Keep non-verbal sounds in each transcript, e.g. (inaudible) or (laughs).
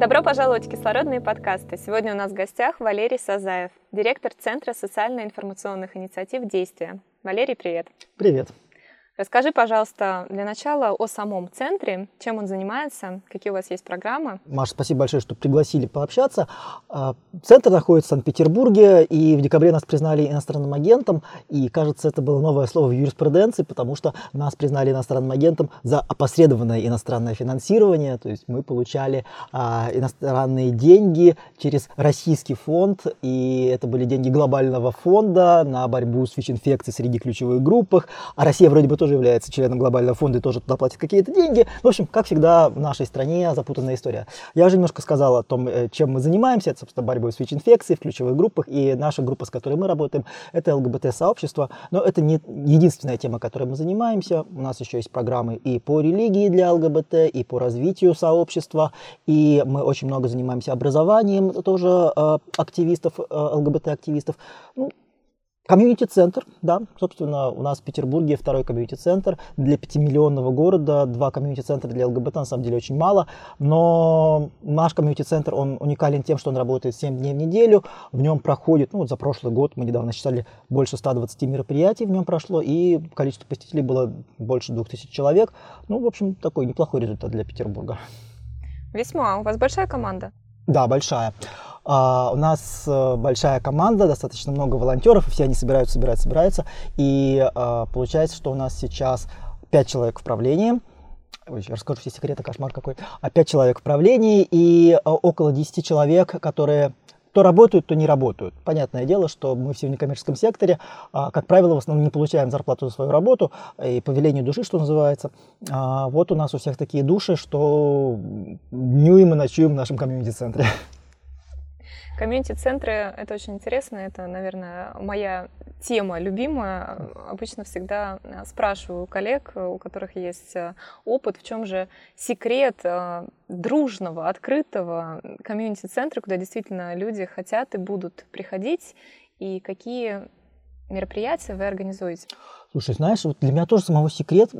Добро пожаловать в кислородные подкасты. Сегодня у нас в гостях Валерий Сазаев, директор Центра социально-информационных инициатив «Действия». Валерий, привет. Привет. Расскажи, пожалуйста, для начала о самом центре, чем он занимается, какие у вас есть программы. Маша, спасибо большое, что пригласили пообщаться. А, центр находится в Санкт-Петербурге, и в декабре нас признали иностранным агентом, и, кажется, это было новое слово в юриспруденции, потому что нас признали иностранным агентом за опосредованное иностранное финансирование, то есть мы получали а, иностранные деньги через российский фонд, и это были деньги глобального фонда на борьбу с ВИЧ-инфекцией среди ключевых группах, а Россия вроде бы тоже тоже является членом глобального фонда и тоже туда платит какие-то деньги. В общем, как всегда, в нашей стране запутанная история. Я уже немножко сказал о том, э, чем мы занимаемся. Это, собственно, борьбой с ВИЧ-инфекцией в ключевых группах. И наша группа, с которой мы работаем, это ЛГБТ-сообщество. Но это не единственная тема, которой мы занимаемся. У нас еще есть программы и по религии для ЛГБТ, и по развитию сообщества. И мы очень много занимаемся образованием тоже э, активистов, э, ЛГБТ-активистов. Ну, Комьюнити-центр, да, собственно, у нас в Петербурге второй комьюнити-центр для пятимиллионного города, два комьюнити-центра для ЛГБТ на самом деле очень мало, но наш комьюнити-центр, он уникален тем, что он работает 7 дней в неделю, в нем проходит, ну вот за прошлый год мы недавно считали, больше 120 мероприятий в нем прошло, и количество посетителей было больше 2000 человек, ну, в общем, такой неплохой результат для Петербурга. Весьма, у вас большая команда? Да, большая. Uh, у нас uh, большая команда, достаточно много волонтеров, и все они собираются, собираются, собираются. И uh, получается, что у нас сейчас 5 человек в правлении. Ой, расскажу все секреты, кошмар какой. А 5 человек в правлении и около 10 человек, которые то работают, то не работают. Понятное дело, что мы все в некоммерческом секторе, как правило, в основном не получаем зарплату за свою работу, и по велению души, что называется. Вот у нас у всех такие души, что днюем и ночуем в нашем комьюнити-центре. Комьюнити-центры — это очень интересно, это, наверное, моя тема любимая. Обычно всегда э, спрашиваю коллег, у которых есть э, опыт, в чем же секрет э, дружного, открытого комьюнити-центра, куда действительно люди хотят и будут приходить, и какие мероприятия вы организуете? Слушай, знаешь, вот для меня тоже самого секрет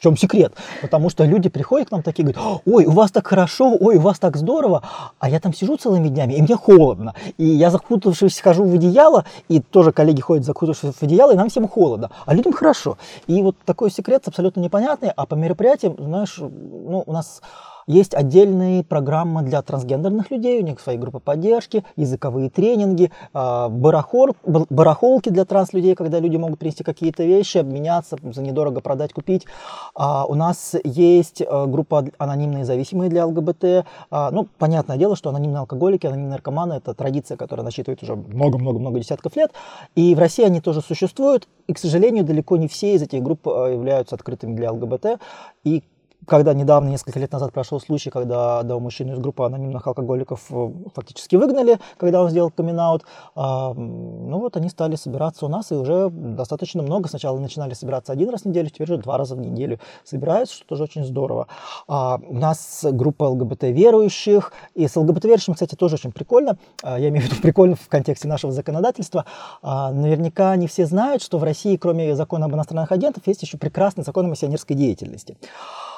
чем секрет? Потому что люди приходят к нам такие, говорят, ой, у вас так хорошо, ой, у вас так здорово, а я там сижу целыми днями, и мне холодно. И я закутавшись хожу в одеяло, и тоже коллеги ходят закутавшись в одеяло, и нам всем холодно, а людям хорошо. И вот такой секрет абсолютно непонятный, а по мероприятиям, знаешь, ну, у нас есть отдельные программы для трансгендерных людей, у них свои группы поддержки, языковые тренинги, а, барахол, барахолки для транслюдей, когда люди могут принести какие-то вещи, обменяться, за недорого продать, купить. А, у нас есть э, группа анонимные зависимые для ЛГБТ. А, ну, понятное дело, что анонимные алкоголики, анонимные наркоманы – это традиция, которая насчитывает уже много-много-много десятков лет. И в России они тоже существуют. И, к сожалению, далеко не все из этих групп э, являются открытыми для ЛГБТ. И когда недавно, несколько лет назад прошел случай, когда одного мужчину из группы анонимных алкоголиков э, фактически выгнали, когда он сделал камин а, ну вот они стали собираться у нас, и уже достаточно много. Сначала начинали собираться один раз в неделю, теперь уже два раза в неделю собираются, что тоже очень здорово. А, у нас группа ЛГБТ-верующих, и с ЛГБТ-верующими, кстати, тоже очень прикольно. А, я имею в виду прикольно в контексте нашего законодательства. Наверняка не все знают, что в России, кроме закона об иностранных агентах, есть еще прекрасный закон о миссионерской деятельности.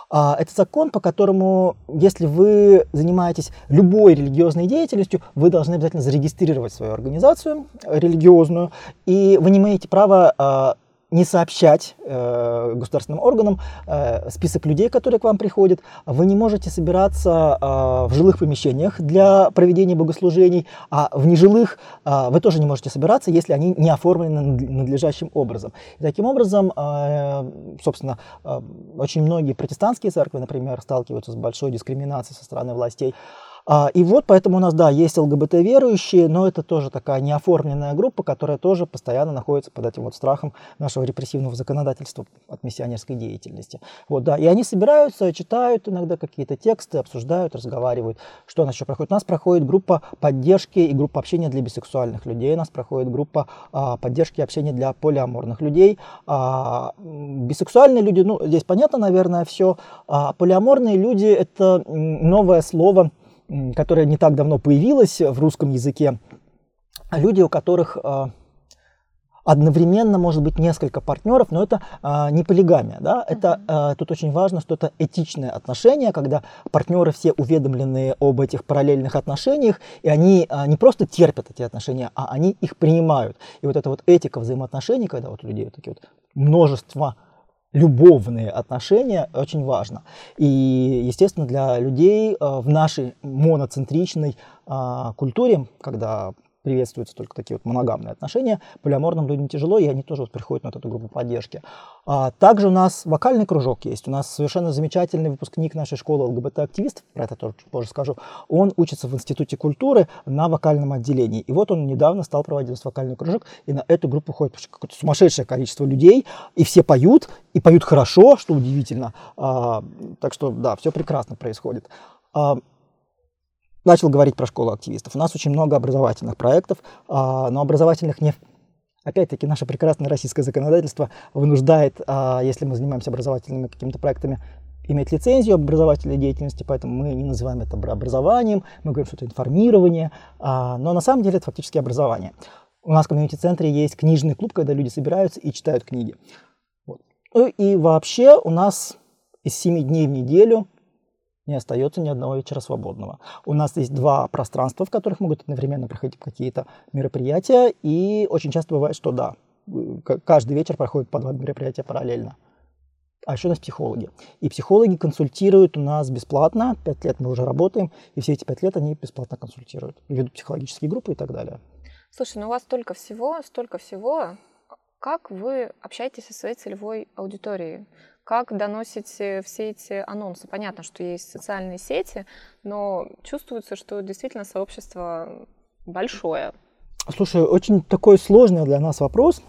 А, это закон, по которому, если вы занимаетесь любой религиозной деятельностью, вы должны обязательно зарегистрировать свою организацию религиозную, и вы не имеете права а, не сообщать э, государственным органам э, список людей, которые к вам приходят. Вы не можете собираться э, в жилых помещениях для проведения богослужений, а в нежилых э, вы тоже не можете собираться, если они не оформлены надлежащим образом. И таким образом, э, собственно, э, очень многие протестантские церкви, например, сталкиваются с большой дискриминацией со стороны властей. А, и вот поэтому у нас, да, есть ЛГБТ-верующие, но это тоже такая неоформленная группа, которая тоже постоянно находится под этим вот страхом нашего репрессивного законодательства от миссионерской деятельности. Вот, да, и они собираются, читают иногда какие-то тексты, обсуждают, разговаривают. Что у нас еще проходит? У нас проходит группа поддержки и группа общения для бисексуальных людей. У нас проходит группа а, поддержки и общения для полиаморных людей. А, бисексуальные люди, ну, здесь понятно, наверное, все. А полиаморные люди – это новое слово, которая не так давно появилась в русском языке, люди, у которых а, одновременно может быть несколько партнеров, но это а, не полигамия. Да? Это, а, тут очень важно, что это этичное отношение, когда партнеры все уведомлены об этих параллельных отношениях, и они не просто терпят эти отношения, а они их принимают. И вот эта вот этика взаимоотношений, когда вот у людей вот такие вот множество любовные отношения очень важно. И, естественно, для людей э, в нашей моноцентричной а, культуре, когда приветствуются только такие вот моногамные отношения. Полиаморным людям тяжело, и они тоже вот приходят на эту группу поддержки. А также у нас вокальный кружок есть. У нас совершенно замечательный выпускник нашей школы ЛГБТ-активистов, про это тоже позже скажу. Он учится в Институте культуры на вокальном отделении. И вот он недавно стал проводить вокальный кружок, и на эту группу ходит какое-то сумасшедшее количество людей, и все поют, и поют хорошо, что удивительно. А, так что, да, все прекрасно происходит. А, начал говорить про школу активистов. У нас очень много образовательных проектов, а, но образовательных не... Опять-таки, наше прекрасное российское законодательство вынуждает, а, если мы занимаемся образовательными какими-то проектами, иметь лицензию об образовательной деятельности, поэтому мы не называем это образованием, мы говорим, что это информирование, а, но на самом деле это фактически образование. У нас в комьюнити-центре есть книжный клуб, когда люди собираются и читают книги. Вот. Ну и вообще у нас из 7 дней в неделю не остается ни одного вечера свободного. У нас есть два пространства, в которых могут одновременно проходить какие-то мероприятия, и очень часто бывает, что да, каждый вечер проходит по два мероприятия параллельно. А еще у нас психологи. И психологи консультируют у нас бесплатно. Пять лет мы уже работаем, и все эти пять лет они бесплатно консультируют. Ведут психологические группы и так далее. Слушай, ну у вас столько всего, столько всего. Как вы общаетесь со своей целевой аудиторией? как доносите все эти анонсы. Понятно, что есть социальные сети, но чувствуется, что действительно сообщество большое. Слушай, очень такой сложный для нас вопрос.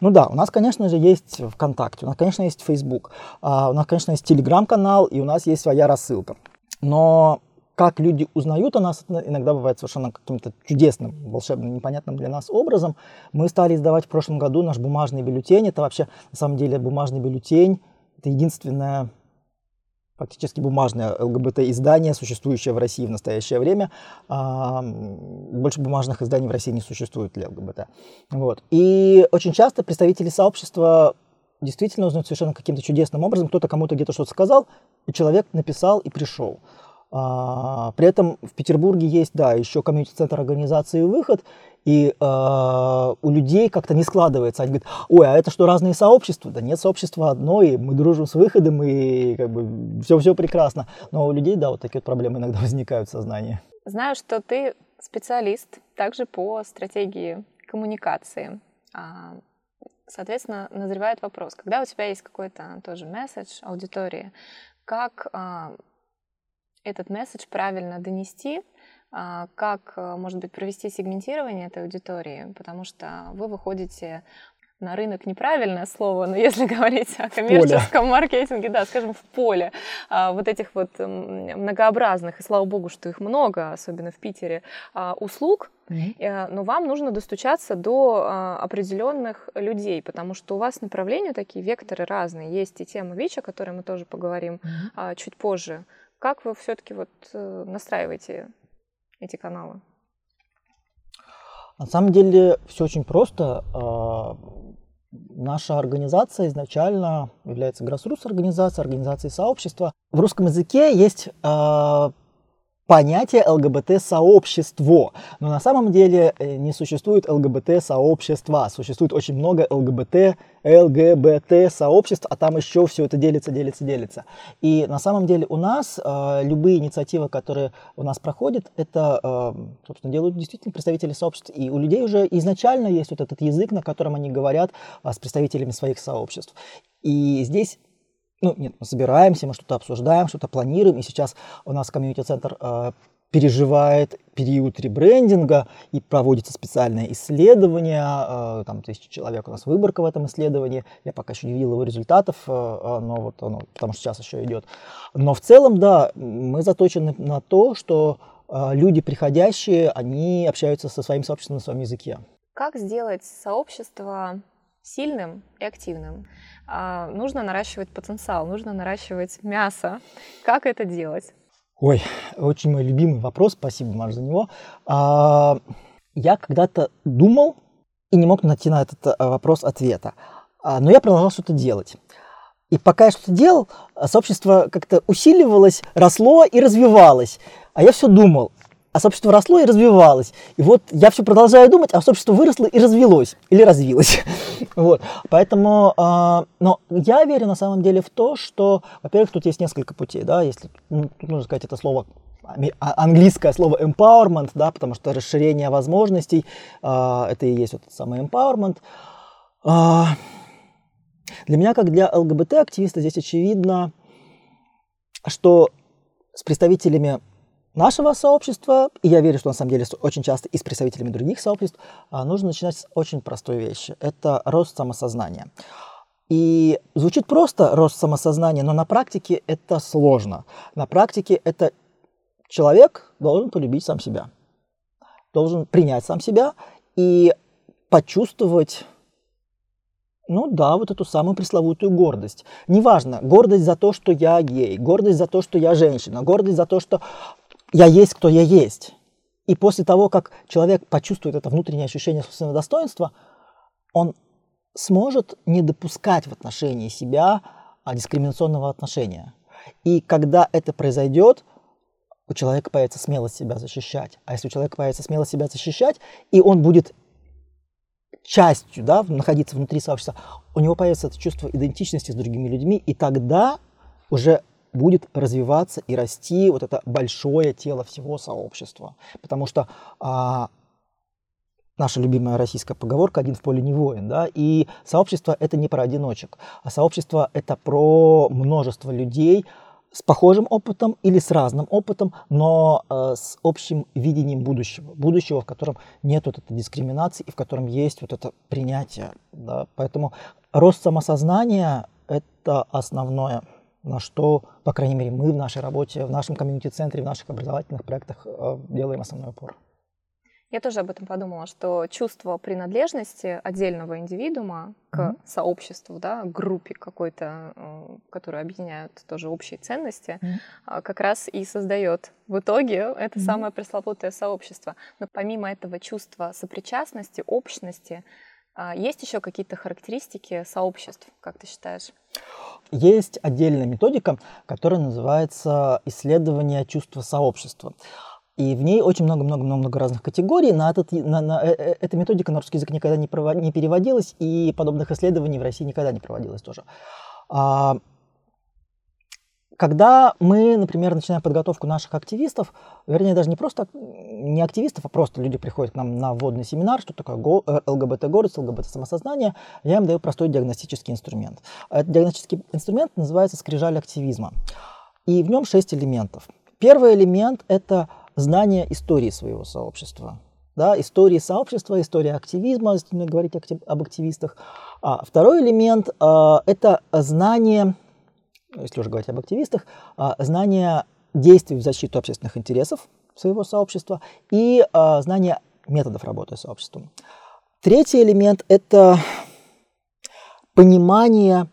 Ну да, у нас, конечно же, есть ВКонтакте, у нас, конечно, есть Facebook, а у нас, конечно, есть Телеграм-канал, и у нас есть своя рассылка. Но как люди узнают о нас, иногда бывает совершенно каким-то чудесным, волшебным, непонятным для нас образом. Мы стали издавать в прошлом году наш бумажный бюллетень. Это вообще, на самом деле, бумажный бюллетень. Это единственное фактически бумажное ЛГБТ-издание, существующее в России в настоящее время. А, больше бумажных изданий в России не существует для ЛГБТ. Вот. И очень часто представители сообщества действительно узнают совершенно каким-то чудесным образом. Кто-то кому-то где-то что-то сказал, и человек написал и пришел. А, при этом в Петербурге есть, да, еще комьюнити-центр организации «Выход», и э, у людей как-то не складывается. Они говорят, ой, а это что, разные сообщества? Да нет, сообщество одно, и мы дружим с выходом, и как бы все-все прекрасно. Но у людей, да, вот такие вот проблемы иногда (laughs) возникают в сознании. Знаю, что ты специалист также по стратегии коммуникации. А, соответственно, назревает вопрос, когда у тебя есть какой-то тоже месседж аудитории, как этот месседж правильно донести, а, как, э, может быть, провести сегментирование этой аудитории, потому что вы выходите на рынок неправильное слово, но если (laughs) говорить о коммерческом поле. маркетинге, да, скажем, в поле а, вот этих вот многообразных, и слава богу, что их много, особенно в Питере, а, услуг, mm-hmm. но вам нужно достучаться до определенных людей, потому что у вас направления такие, векторы разные. Есть и тема ВИЧ, о которой мы тоже поговорим mm-hmm. чуть позже. Как вы все-таки вот э, настраиваете эти каналы? На самом деле все очень просто. А, наша организация изначально является grassroots организацией, организацией сообщества. В русском языке есть а, понятие ЛГБТ-сообщество. Но на самом деле э, не существует ЛГБТ-сообщества. Существует очень много ЛГБТ, ЛГБТ-сообществ, а там еще все это делится, делится, делится. И на самом деле у нас э, любые инициативы, которые у нас проходят, это, э, собственно, делают действительно представители сообществ. И у людей уже изначально есть вот этот язык, на котором они говорят э, с представителями своих сообществ. И здесь ну, нет, мы собираемся, мы что-то обсуждаем, что-то планируем, и сейчас у нас комьюнити-центр э, переживает период ребрендинга и проводится специальное исследование, э, там тысяча человек у нас выборка в этом исследовании, я пока еще не видел его результатов, э, но вот оно, потому что сейчас еще идет. Но в целом, да, мы заточены на то, что люди приходящие, они общаются со своим сообществом на своем языке. Как сделать сообщество сильным и активным? А, нужно наращивать потенциал, нужно наращивать мясо. Как это делать? Ой, очень мой любимый вопрос, спасибо, Маш, за него. А, я когда-то думал и не мог найти на этот а, вопрос ответа, но я продолжал что-то делать. И пока я что-то делал, сообщество как-то усиливалось, росло и развивалось. А я все думал, а сообщество росло и развивалось. И вот я все продолжаю думать, а сообщество выросло и развелось, или развилось. (laughs) вот. Поэтому, э, но я верю на самом деле в то, что, во-первых, тут есть несколько путей, да, если, ну, тут нужно сказать это слово а, английское слово empowerment, да, потому что расширение возможностей, э, это и есть вот самый empowerment. Э, для меня, как для ЛГБТ-активиста, здесь очевидно, что с представителями нашего сообщества, и я верю, что на самом деле очень часто и с представителями других сообществ, а, нужно начинать с очень простой вещи. Это рост самосознания. И звучит просто рост самосознания, но на практике это сложно. На практике это человек должен полюбить сам себя, должен принять сам себя и почувствовать ну да, вот эту самую пресловутую гордость. Неважно, гордость за то, что я гей, гордость за то, что я женщина, гордость за то, что я есть, кто я есть. И после того, как человек почувствует это внутреннее ощущение собственного достоинства, он сможет не допускать в отношении себя дискриминационного отношения. И когда это произойдет, у человека появится смелость себя защищать. А если у человека появится смелость себя защищать, и он будет частью, да, находиться внутри сообщества, у него появится это чувство идентичности с другими людьми, и тогда уже будет развиваться и расти вот это большое тело всего сообщества. Потому что а, наша любимая российская поговорка «один в поле не воин». Да? И сообщество – это не про одиночек, а сообщество – это про множество людей с похожим опытом или с разным опытом, но э, с общим видением будущего. Будущего, в котором нет вот этой дискриминации и в котором есть вот это принятие. Да? Поэтому рост самосознания – это основное – на что, по крайней мере, мы в нашей работе, в нашем комьюнити-центре, в наших образовательных проектах э, делаем основной упор. Я тоже об этом подумала, что чувство принадлежности отдельного индивидуума к mm-hmm. сообществу, да, группе какой-то, э, которые объединяют тоже общие ценности, mm-hmm. как раз и создает в итоге это mm-hmm. самое пресловутое сообщество. Но помимо этого чувства сопричастности, общности, есть еще какие-то характеристики сообществ, как ты считаешь? Есть отдельная методика, которая называется исследование чувства сообщества. И в ней очень много-много-много разных категорий. На, этот, на, на, э, э, эта методика на русский язык никогда не, провод, не переводилась, и подобных исследований в России никогда не проводилось тоже. А, когда мы, например, начинаем подготовку наших активистов, вернее, даже не просто не активистов, а просто люди приходят к нам на вводный семинар, что такое э, ЛГБТ-гордость, ЛГБТ-самосознание, я им даю простой диагностический инструмент. Этот диагностический инструмент называется скрижаль активизма. И в нем шесть элементов. Первый элемент – это знание истории своего сообщества. Да, истории сообщества, история активизма, если говорить об активистах. А второй элемент а, – это знание если уже говорить об активистах, а, знание действий в защиту общественных интересов своего сообщества и а, знание методов работы с сообществом. Третий элемент – это понимание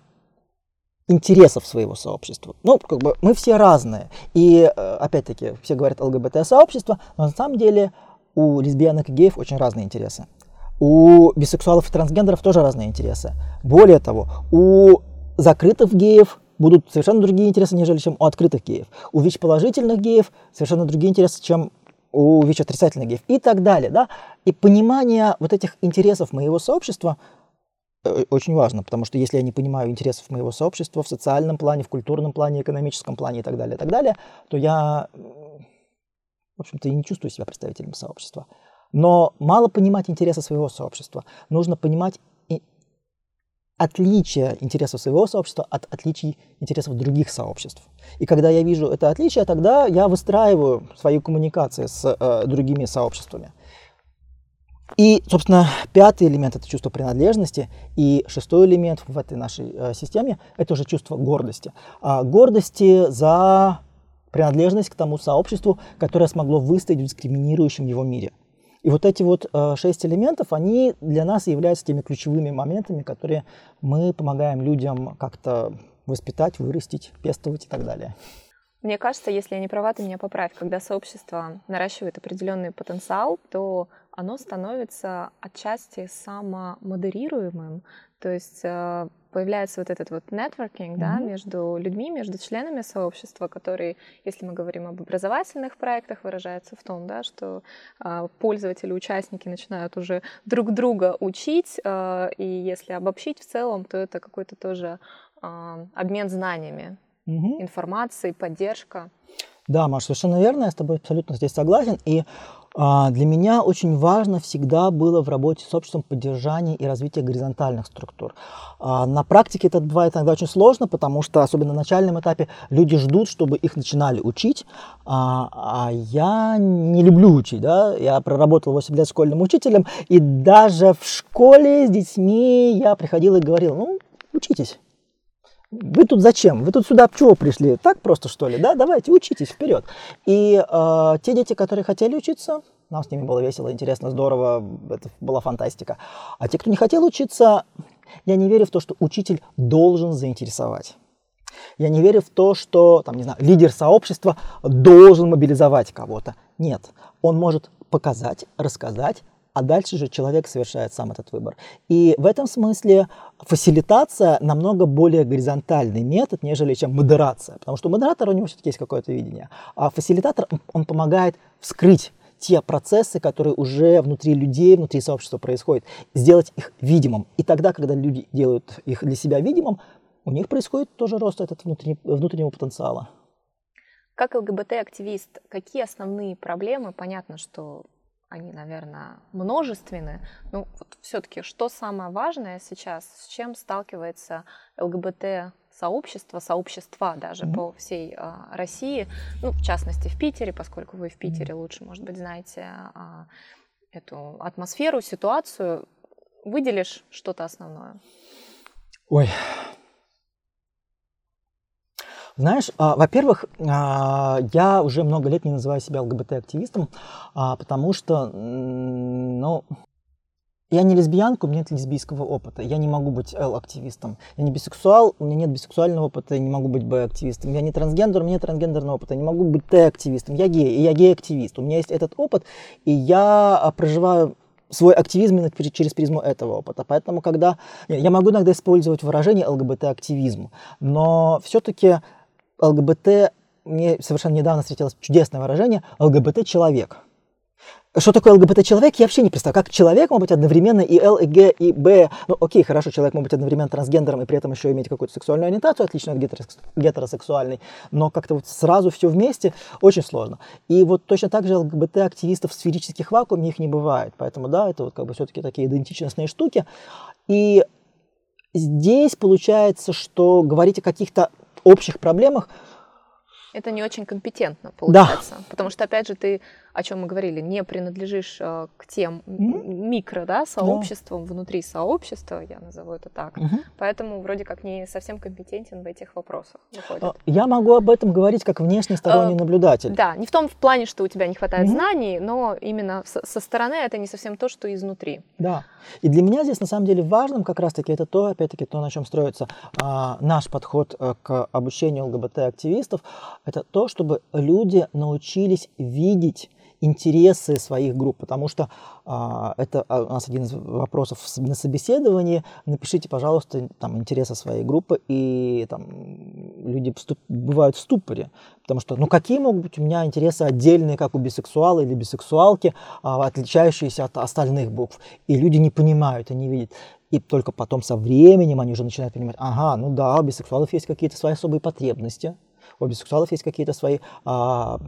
интересов своего сообщества. Ну, как бы мы все разные. И, э, опять-таки, все говорят ЛГБТ-сообщество, но на самом деле у лесбиянок и геев очень разные интересы. У бисексуалов и трансгендеров тоже разные интересы. Более того, у закрытых геев будут совершенно другие интересы, нежели чем у открытых геев. У ВИЧ-положительных геев совершенно другие интересы, чем у ВИЧ-отрицательных геев и так далее. Да? И понимание вот этих интересов моего сообщества э, очень важно, потому что если я не понимаю интересов моего сообщества в социальном плане, в культурном плане, экономическом плане и так далее, и так далее, то я, в общем-то, и не чувствую себя представителем сообщества. Но мало понимать интересы своего сообщества. Нужно понимать отличие интересов своего сообщества от отличий интересов других сообществ. И когда я вижу это отличие, тогда я выстраиваю свои коммуникации с э, другими сообществами. И, собственно, пятый элемент – это чувство принадлежности, и шестой элемент в этой нашей э, системе – это уже чувство гордости. А, гордости за принадлежность к тому сообществу, которое смогло выстоять в дискриминирующем его мире. И вот эти вот э, шесть элементов, они для нас являются теми ключевыми моментами, которые мы помогаем людям как-то воспитать, вырастить, пестовать и так далее. Мне кажется, если я не права, ты меня поправь. Когда сообщество наращивает определенный потенциал, то оно становится отчасти самомодерируемым. То есть э, появляется вот этот вот networking mm-hmm. да, между людьми, между членами сообщества, которые, если мы говорим об образовательных проектах, выражается в том, да, что э, пользователи, участники начинают уже друг друга учить, э, и если обобщить в целом, то это какой-то тоже э, обмен знаниями, mm-hmm. информацией, поддержка. Да, Маша, совершенно верно, я с тобой абсолютно здесь согласен. И для меня очень важно всегда было в работе с обществом поддержание и развитие горизонтальных структур. А, на практике это бывает иногда очень сложно, потому что, особенно на начальном этапе, люди ждут, чтобы их начинали учить, а, а я не люблю учить. Да? Я проработал 8 лет школьным учителем, и даже в школе с детьми я приходил и говорил, ну, учитесь. Вы тут зачем? Вы тут сюда чего пришли? Так просто что ли? Да, давайте, учитесь вперед. И э, те дети, которые хотели учиться, нам с ними было весело, интересно, здорово, это была фантастика. А те, кто не хотел учиться, я не верю в то, что учитель должен заинтересовать. Я не верю в то, что, там, не знаю, лидер сообщества должен мобилизовать кого-то. Нет, он может показать, рассказать, а дальше же человек совершает сам этот выбор. И в этом смысле фасилитация намного более горизонтальный метод, нежели чем модерация, потому что модератор у него все-таки есть какое-то видение, а фасилитатор, он помогает вскрыть те процессы, которые уже внутри людей, внутри сообщества происходят, сделать их видимым. И тогда, когда люди делают их для себя видимым, у них происходит тоже рост этот внутренний, внутреннего потенциала. Как ЛГБТ-активист, какие основные проблемы? Понятно, что они, наверное, множественны. Ну, вот все-таки, что самое важное сейчас, с чем сталкивается ЛГБТ сообщество, сообщества даже mm-hmm. по всей а, России, ну, в частности, в Питере, поскольку вы в Питере mm-hmm. лучше, может быть, знаете а, эту атмосферу, ситуацию. Выделишь что-то основное? Ой, знаешь, а, во-первых, а, я уже много лет не называю себя ЛГБТ-активистом, а, потому что, ну, я не лесбиянка, у меня нет лесбийского опыта. Я не могу быть Л-активистом. Я не бисексуал, у меня нет бисексуального опыта, я не могу быть Б-активистом. Я не трансгендер, у меня нет трансгендерного опыта. Я не могу быть Т-активистом. Я гей, и я гей-активист. У меня есть этот опыт, и я проживаю свой активизм именно через призму этого опыта. Поэтому, когда... Я могу иногда использовать выражение ЛГБТ-активизм, но все-таки ЛГБТ, мне совершенно недавно встретилось чудесное выражение, ЛГБТ-человек. Что такое ЛГБТ-человек, я вообще не представляю. Как человек может быть одновременно и Л, и Г, и Б. Ну, окей, хорошо, человек может быть одновременно трансгендером и при этом еще иметь какую-то сексуальную ориентацию, отлично от гетеросексуальной, но как-то вот сразу все вместе очень сложно. И вот точно так же ЛГБТ-активистов в сферических вакууме их не бывает. Поэтому, да, это вот как бы все-таки такие идентичностные штуки. И здесь получается, что говорить о каких-то общих проблемах. Это не очень компетентно получается. Да. Потому что, опять же, ты о чем мы говорили, не принадлежишь э, к тем микро да, сообществам yeah. внутри сообщества, я назову это так. Mm-hmm. Поэтому вроде как не совсем компетентен в этих вопросах. Выходит. А, я могу об этом говорить как внешний сторонний uh, наблюдатель. Да, не в том в плане, что у тебя не хватает mm-hmm. знаний, но именно со, стороны это не совсем то, что изнутри. Да. И для меня здесь на самом деле важным как раз-таки это то, опять-таки, то, на чем строится а, наш подход а, к обучению ЛГБТ-активистов, это то, чтобы люди научились видеть интересы своих групп, потому что а, это а, у нас один из вопросов на собеседовании. Напишите, пожалуйста, там интересы своей группы, и там люди вступ, бывают в ступоре, потому что, ну какие могут быть у меня интересы отдельные, как у бисексуала или бисексуалки, а, отличающиеся от остальных букв, и люди не понимают и не видят. И только потом со временем они уже начинают понимать, ага, ну да, у бисексуалов есть какие-то свои особые потребности, у бисексуалов есть какие-то свои а,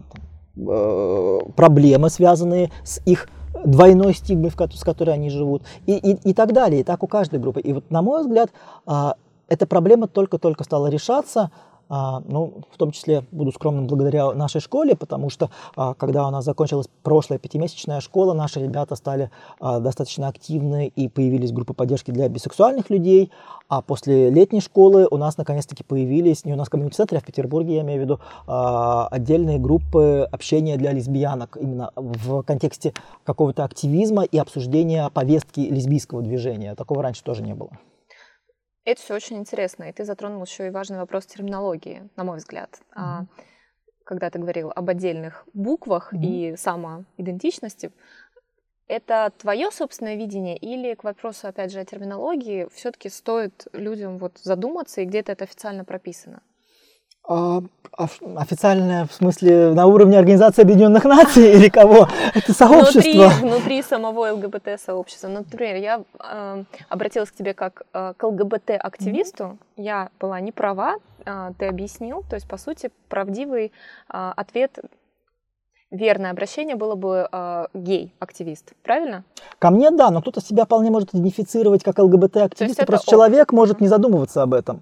проблемы, связанные с их двойной стигмой, с которой они живут, и, и, и так далее, и так у каждой группы. И вот, на мой взгляд, а, эта проблема только-только стала решаться, ну, в том числе буду скромным благодаря нашей школе, потому что а, когда у нас закончилась прошлая пятимесячная школа, наши ребята стали а, достаточно активны и появились группы поддержки для бисексуальных людей, а после летней школы у нас наконец-таки появились, не у нас комьюнити-центре, а в Петербурге, я имею в виду, отдельные группы общения для лесбиянок, именно в контексте какого-то активизма и обсуждения повестки лесбийского движения. Такого раньше тоже не было. Это все очень интересно, и ты затронул еще и важный вопрос терминологии, на мой взгляд. Mm-hmm. Когда ты говорил об отдельных буквах mm-hmm. и самоидентичности, это твое собственное видение или к вопросу, опять же, о терминологии все-таки стоит людям вот задуматься и где-то это официально прописано? А, официальная, в смысле, на уровне Организации Объединенных Наций или кого? Это сообщество? Внутри, внутри самого ЛГБТ-сообщества. Например, я э, обратилась к тебе как э, к ЛГБТ-активисту. Mm-hmm. Я была не права, э, ты объяснил. То есть, по сути, правдивый э, ответ верное обращение было бы э, гей-активист, правильно? Ко мне да, но кто-то себя вполне может идентифицировать как ЛГБТ-активист, просто человек может не задумываться об этом.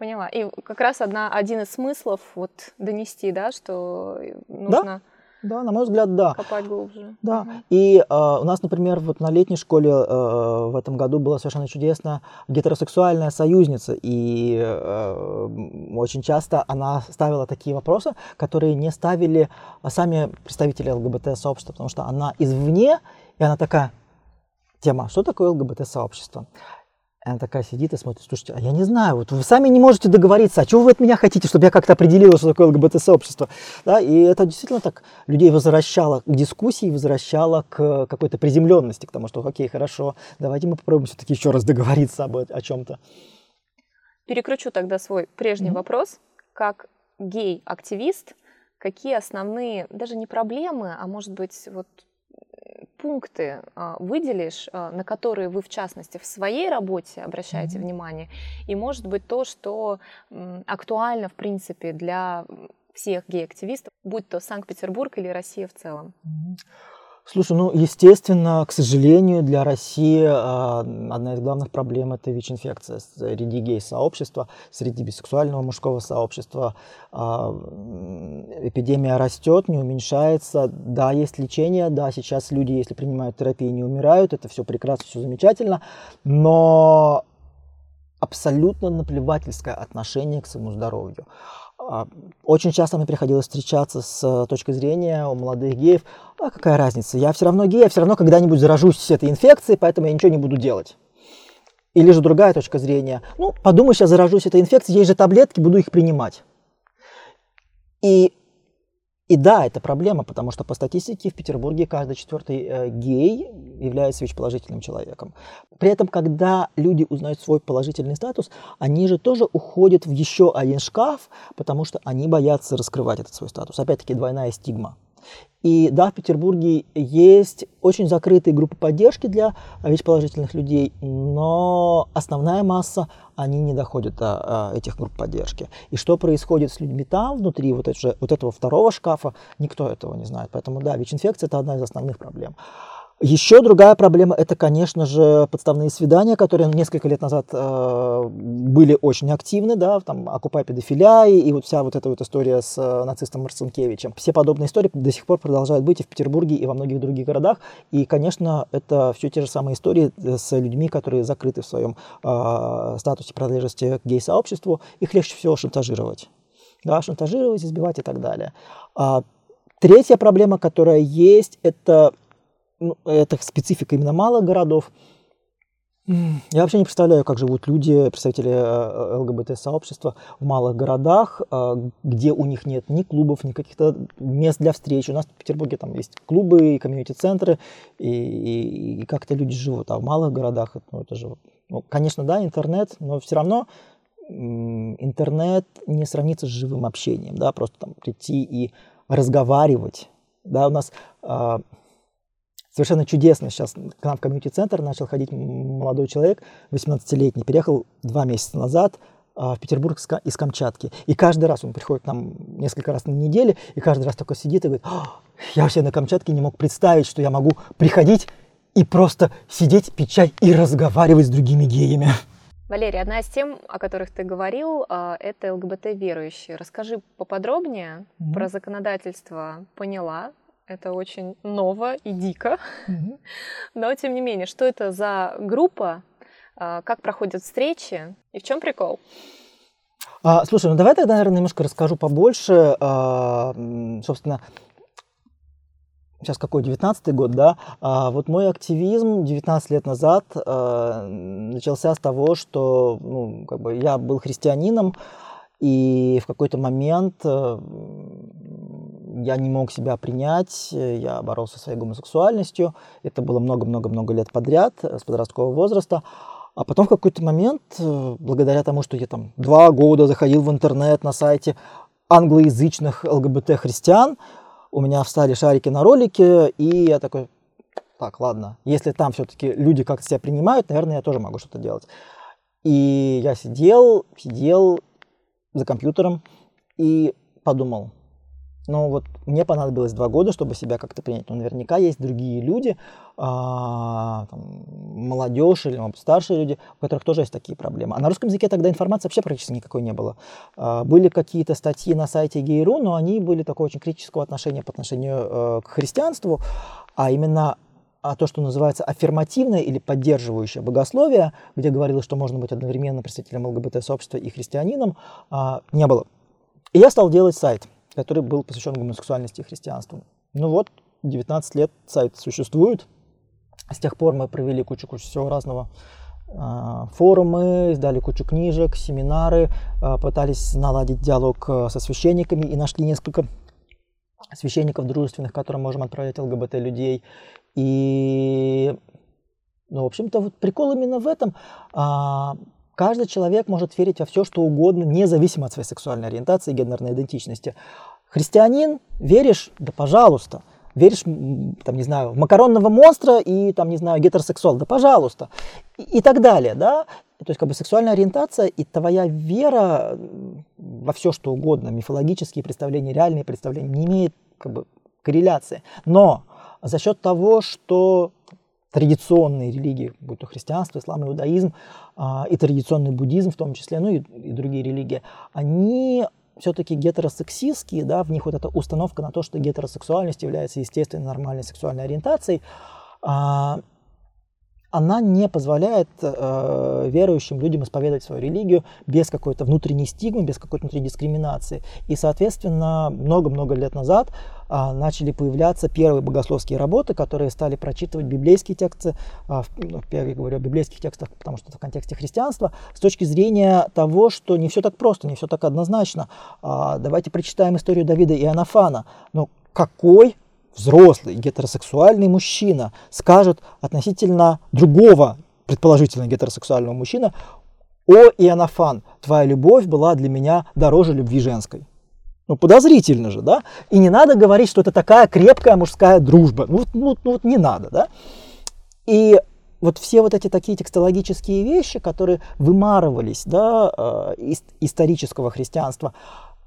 Поняла. И как раз одна, один из смыслов вот донести, да, что нужно... Да? Да, на мой взгляд, да. Копать глубже. Да. Угу. И э, у нас, например, вот на летней школе э, в этом году была совершенно чудесно гетеросексуальная союзница. И э, очень часто она ставила такие вопросы, которые не ставили сами представители ЛГБТ-сообщества, потому что она извне, и она такая, тема, что такое ЛГБТ-сообщество? Она такая сидит и смотрит, слушайте, а я не знаю, вот вы сами не можете договориться, а чего вы от меня хотите, чтобы я как-то определила, что такое ЛГБТ-сообщество? Да, и это действительно так людей возвращало к дискуссии, возвращало к какой-то приземленности, к тому, что окей, хорошо, давайте мы попробуем все-таки еще раз договориться об, о чем-то. Перекручу тогда свой прежний mm-hmm. вопрос. Как гей-активист, какие основные, даже не проблемы, а может быть, вот пункты а, выделишь, а, на которые вы, в частности, в своей работе обращаете mm-hmm. внимание, и, может быть, то, что актуально, в принципе, для всех гей-активистов, будь то Санкт-Петербург или Россия в целом? Mm-hmm. Слушай, ну, естественно, к сожалению, для России э, одна из главных проблем – это ВИЧ-инфекция среди гей-сообщества, среди бисексуального мужского сообщества. Э, эпидемия растет, не уменьшается. Да, есть лечение, да, сейчас люди, если принимают терапию, не умирают, это все прекрасно, все замечательно, но абсолютно наплевательское отношение к своему здоровью. А, очень часто мне приходилось встречаться с э, точки зрения у молодых геев, а какая разница, я все равно гей, я все равно когда-нибудь заражусь этой инфекцией, поэтому я ничего не буду делать. Или же другая точка зрения, ну, подумай, сейчас заражусь этой инфекцией, есть же таблетки, буду их принимать. И и да, это проблема, потому что по статистике в Петербурге каждый четвертый э, гей является ВИЧ-положительным человеком. При этом, когда люди узнают свой положительный статус, они же тоже уходят в еще один шкаф, потому что они боятся раскрывать этот свой статус. Опять-таки двойная стигма. И да, в Петербурге есть очень закрытые группы поддержки для ВИЧ-положительных людей, но основная масса, они не доходят до этих групп поддержки. И что происходит с людьми там, внутри вот, этого, вот этого второго шкафа, никто этого не знает. Поэтому да, ВИЧ-инфекция – это одна из основных проблем. Еще другая проблема – это, конечно же, подставные свидания, которые несколько лет назад э, были очень активны, да, там «Окупай педофиля» и, вот вся вот эта вот история с э, нацистом Марцинкевичем. Все подобные истории до сих пор продолжают быть и в Петербурге, и во многих других городах. И, конечно, это все те же самые истории э, с людьми, которые закрыты в своем э, статусе принадлежности к гей-сообществу. Их легче всего шантажировать. Да, шантажировать, избивать и так далее. А, третья проблема, которая есть, это это специфика именно малых городов. Я вообще не представляю, как живут люди, представители э, ЛГБТ-сообщества в малых городах, э, где у них нет ни клубов, ни каких-то мест для встреч. У нас в Петербурге там есть клубы и комьюнити-центры, и, и, и как-то люди живут. А в малых городах, ну, это же, ну, конечно, да, интернет, но все равно интернет не сравнится с живым общением, да, просто там прийти и разговаривать. Да, у нас а, совершенно чудесно. Сейчас к нам в комьюнити-центр начал ходить молодой человек, 18-летний, переехал два месяца назад а, в Петербург из Камчатки. И каждый раз он приходит к нам несколько раз на неделю, и каждый раз только сидит и говорит, я вообще на Камчатке не мог представить, что я могу приходить и просто сидеть, пить чай и разговаривать с другими геями. Валерий, одна из тем, о которых ты говорил, а, это ЛГБТ-верующие. Расскажи поподробнее mm-hmm. про законодательство. Поняла, это очень ново и дико. Mm-hmm. (laughs) Но, тем не менее, что это за группа, а, как проходят встречи и в чем прикол? А, слушай, ну давай тогда, наверное, немножко расскажу побольше. А, собственно, сейчас какой, 19 год, да, а вот мой активизм 19 лет назад э, начался с того, что ну, как бы я был христианином, и в какой-то момент э, я не мог себя принять, я боролся со своей гомосексуальностью, это было много-много-много лет подряд, с подросткового возраста, а потом в какой-то момент, э, благодаря тому, что я там два года заходил в интернет на сайте англоязычных ЛГБТ-христиан, у меня встали шарики на ролике, и я такой, так, ладно, если там все-таки люди как-то себя принимают, наверное, я тоже могу что-то делать. И я сидел, сидел за компьютером и подумал, но вот мне понадобилось два года, чтобы себя как-то принять. Но наверняка есть другие люди, а, там, молодежь или может, старшие люди, у которых тоже есть такие проблемы. А на русском языке тогда информации вообще практически никакой не было. А, были какие-то статьи на сайте Гейру, но они были такого очень критического отношения по отношению э, к христианству, а именно а то, что называется аффирмативное или поддерживающее богословие, где говорилось, что можно быть одновременно представителем ЛГБТ-сообщества и христианином, а, не было. И я стал делать сайт – который был посвящен гомосексуальности и христианству. Ну вот, 19 лет сайт существует. С тех пор мы провели кучу-кучу всего разного. А, форумы, издали кучу книжек, семинары, а, пытались наладить диалог а, со священниками и нашли несколько священников дружественных, которым можем отправить ЛГБТ людей. И, ну, в общем-то, вот прикол именно в этом. Каждый человек может верить во все, что угодно, независимо от своей сексуальной ориентации и гендерной идентичности. Христианин, веришь? Да пожалуйста. Веришь, там, не знаю, в макаронного монстра и, там, не знаю, гетеросексуал? Да пожалуйста. И, и так далее, да. То есть, как бы, сексуальная ориентация и твоя вера во все, что угодно, мифологические представления, реальные представления, не имеет, как бы, корреляции. Но за счет того, что традиционные религии, будь то христианство, ислам, иудаизм а, и традиционный буддизм в том числе, ну и, и другие религии, они все-таки гетеросексистские, да, в них вот эта установка на то, что гетеросексуальность является естественной нормальной сексуальной ориентацией, а, она не позволяет э, верующим людям исповедовать свою религию без какой-то внутренней стигмы, без какой-то внутренней дискриминации. И, соответственно, много-много лет назад э, начали появляться первые богословские работы, которые стали прочитывать библейские тексты, э, ну, я говорю о библейских текстах, потому что это в контексте христианства, с точки зрения того, что не все так просто, не все так однозначно. Э, давайте прочитаем историю Давида и Анафана. Но какой взрослый гетеросексуальный мужчина скажет относительно другого предположительно гетеросексуального мужчины, «О, Иоаннафан, твоя любовь была для меня дороже любви женской». Ну, подозрительно же, да? И не надо говорить, что это такая крепкая мужская дружба. Ну, ну, ну вот не надо, да? И вот все вот эти такие текстологические вещи, которые вымарывались, да, э, исторического христианства,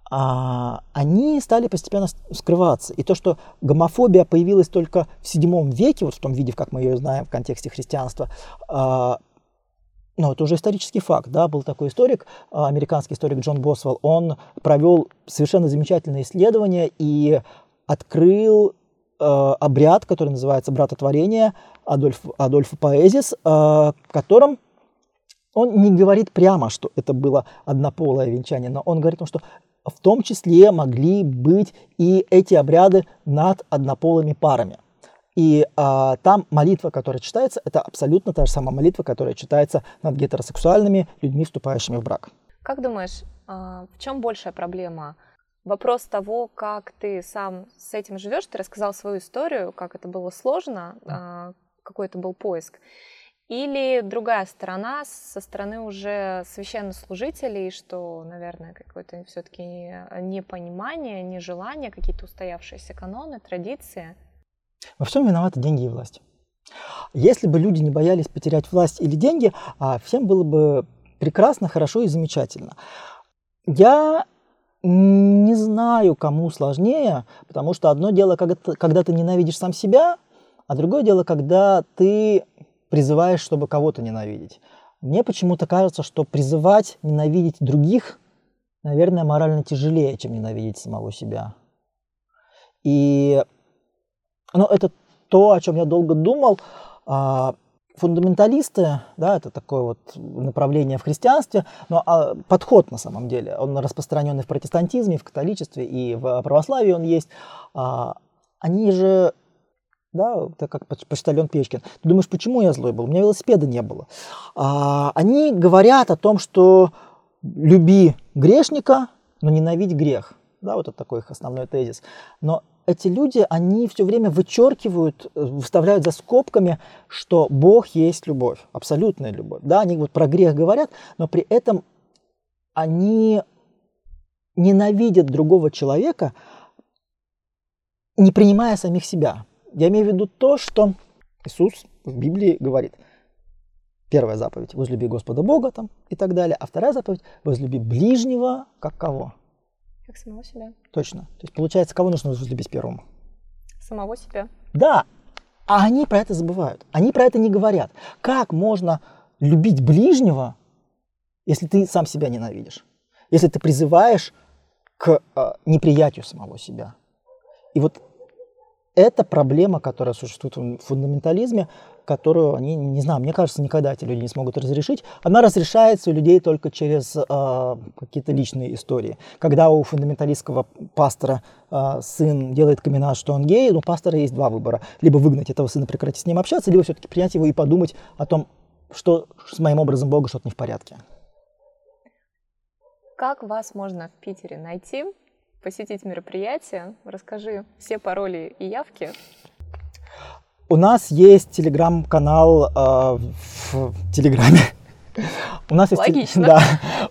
а, они стали постепенно скрываться. И то, что гомофобия появилась только в VII веке, вот в том виде, как мы ее знаем в контексте христианства, ну, это уже исторический факт, да, был такой историк, а, американский историк Джон Босвелл, он провел совершенно замечательное исследование и открыл э, обряд, который называется «Братотворение» Адольф, Адольфа Поэзис, э, в котором он не говорит прямо, что это было однополое венчание, но он говорит, что в том числе могли быть и эти обряды над однополыми парами. И а, там молитва, которая читается, это абсолютно та же самая молитва, которая читается над гетеросексуальными людьми, вступающими в брак. Как думаешь, а, в чем большая проблема? Вопрос того, как ты сам с этим живешь, ты рассказал свою историю, как это было сложно, а, какой это был поиск. Или другая сторона со стороны уже священнослужителей, что, наверное, какое-то все-таки непонимание, нежелание, какие-то устоявшиеся каноны, традиции. Во всем виноваты деньги и власть. Если бы люди не боялись потерять власть или деньги, а всем было бы прекрасно, хорошо и замечательно. Я Не знаю, кому сложнее, потому что одно дело, когда ты, ненавидишь сам себя, а другое дело, когда ты призываешь, чтобы кого-то ненавидеть. Мне почему-то кажется, что призывать ненавидеть других, наверное, морально тяжелее, чем ненавидеть самого себя. И ну, это то, о чем я долго думал. А, фундаменталисты, да, это такое вот направление в христианстве, но а, подход на самом деле, он распространенный в протестантизме, в католичестве и в православии он есть. А, они же, да, так как почтальон Печкин, ты думаешь, почему я злой был? У меня велосипеда не было. А, они говорят о том, что люби грешника, но ненавидь грех. Да, вот это такой их основной тезис. Но эти люди, они все время вычеркивают, э, выставляют за скобками, что Бог есть любовь, абсолютная любовь. Да, они вот про грех говорят, но при этом они ненавидят другого человека, не принимая самих себя. Я имею в виду то, что Иисус в Библии говорит. Первая заповедь – возлюби Господа Бога там, и так далее. А вторая заповедь – возлюби ближнего как кого? Как самого себя. Точно. То есть, получается, кого нужно возлюбить первым? Самого себя. Да. А они про это забывают. Они про это не говорят. Как можно любить ближнего, если ты сам себя ненавидишь? Если ты призываешь к э, неприятию самого себя. И вот это проблема, которая существует в фундаментализме, которую они, не знаю, мне кажется, никогда эти люди не смогут разрешить. Она разрешается у людей только через э, какие-то личные истории. Когда у фундаменталистского пастора э, сын делает камин что он гей, у пастора есть два выбора. Либо выгнать этого сына, прекратить с ним общаться, либо все-таки принять его и подумать о том, что с моим образом Бога что-то не в порядке. Как вас можно в Питере найти? Посетить мероприятие. Расскажи все пароли и явки. У нас есть телеграм-канал э, в Телеграме. У нас Логично. Есть, да,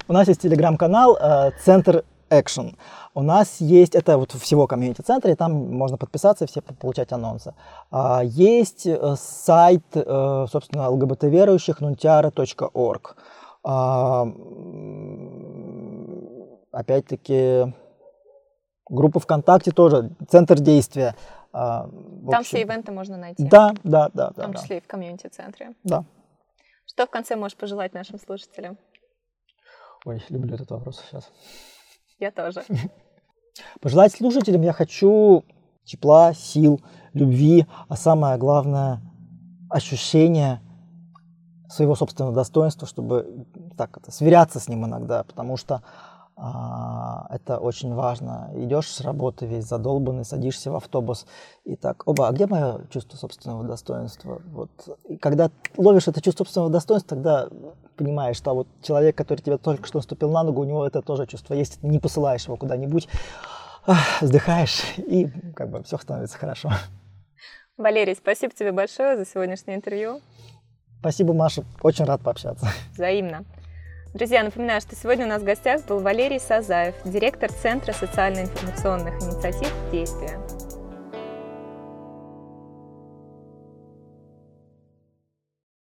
у нас есть телеграм-канал э, Центр Action. У нас есть, это вот всего комьюнити-центра, и там можно подписаться и все получать анонсы. А, есть э, сайт, э, собственно, лгбт-верующих, nuntiara.org. А, опять-таки, Группа ВКонтакте тоже, центр действия. А, Там все ивенты можно найти. Да, да, да. В том да, числе да. и в комьюнити-центре. Да. Что в конце можешь пожелать нашим слушателям? Ой, люблю этот вопрос сейчас. Я тоже. (laughs) Пожелать слушателям я хочу тепла, сил, любви, а самое главное ощущение своего собственного достоинства, чтобы так это, сверяться с ним иногда, потому что это очень важно. Идешь с работы весь задолбанный, садишься в автобус и так, оба, а где мое чувство собственного достоинства? Вот. И когда ловишь это чувство собственного достоинства, тогда понимаешь, что вот человек, который тебя только что наступил на ногу, у него это тоже чувство есть, не посылаешь его куда-нибудь, вздыхаешь, и как бы все становится хорошо. Валерий, спасибо тебе большое за сегодняшнее интервью. Спасибо, Маша. Очень рад пообщаться. Взаимно. Друзья, напоминаю, что сегодня у нас в гостях был Валерий Сазаев, директор Центра социально-информационных инициатив «Действия».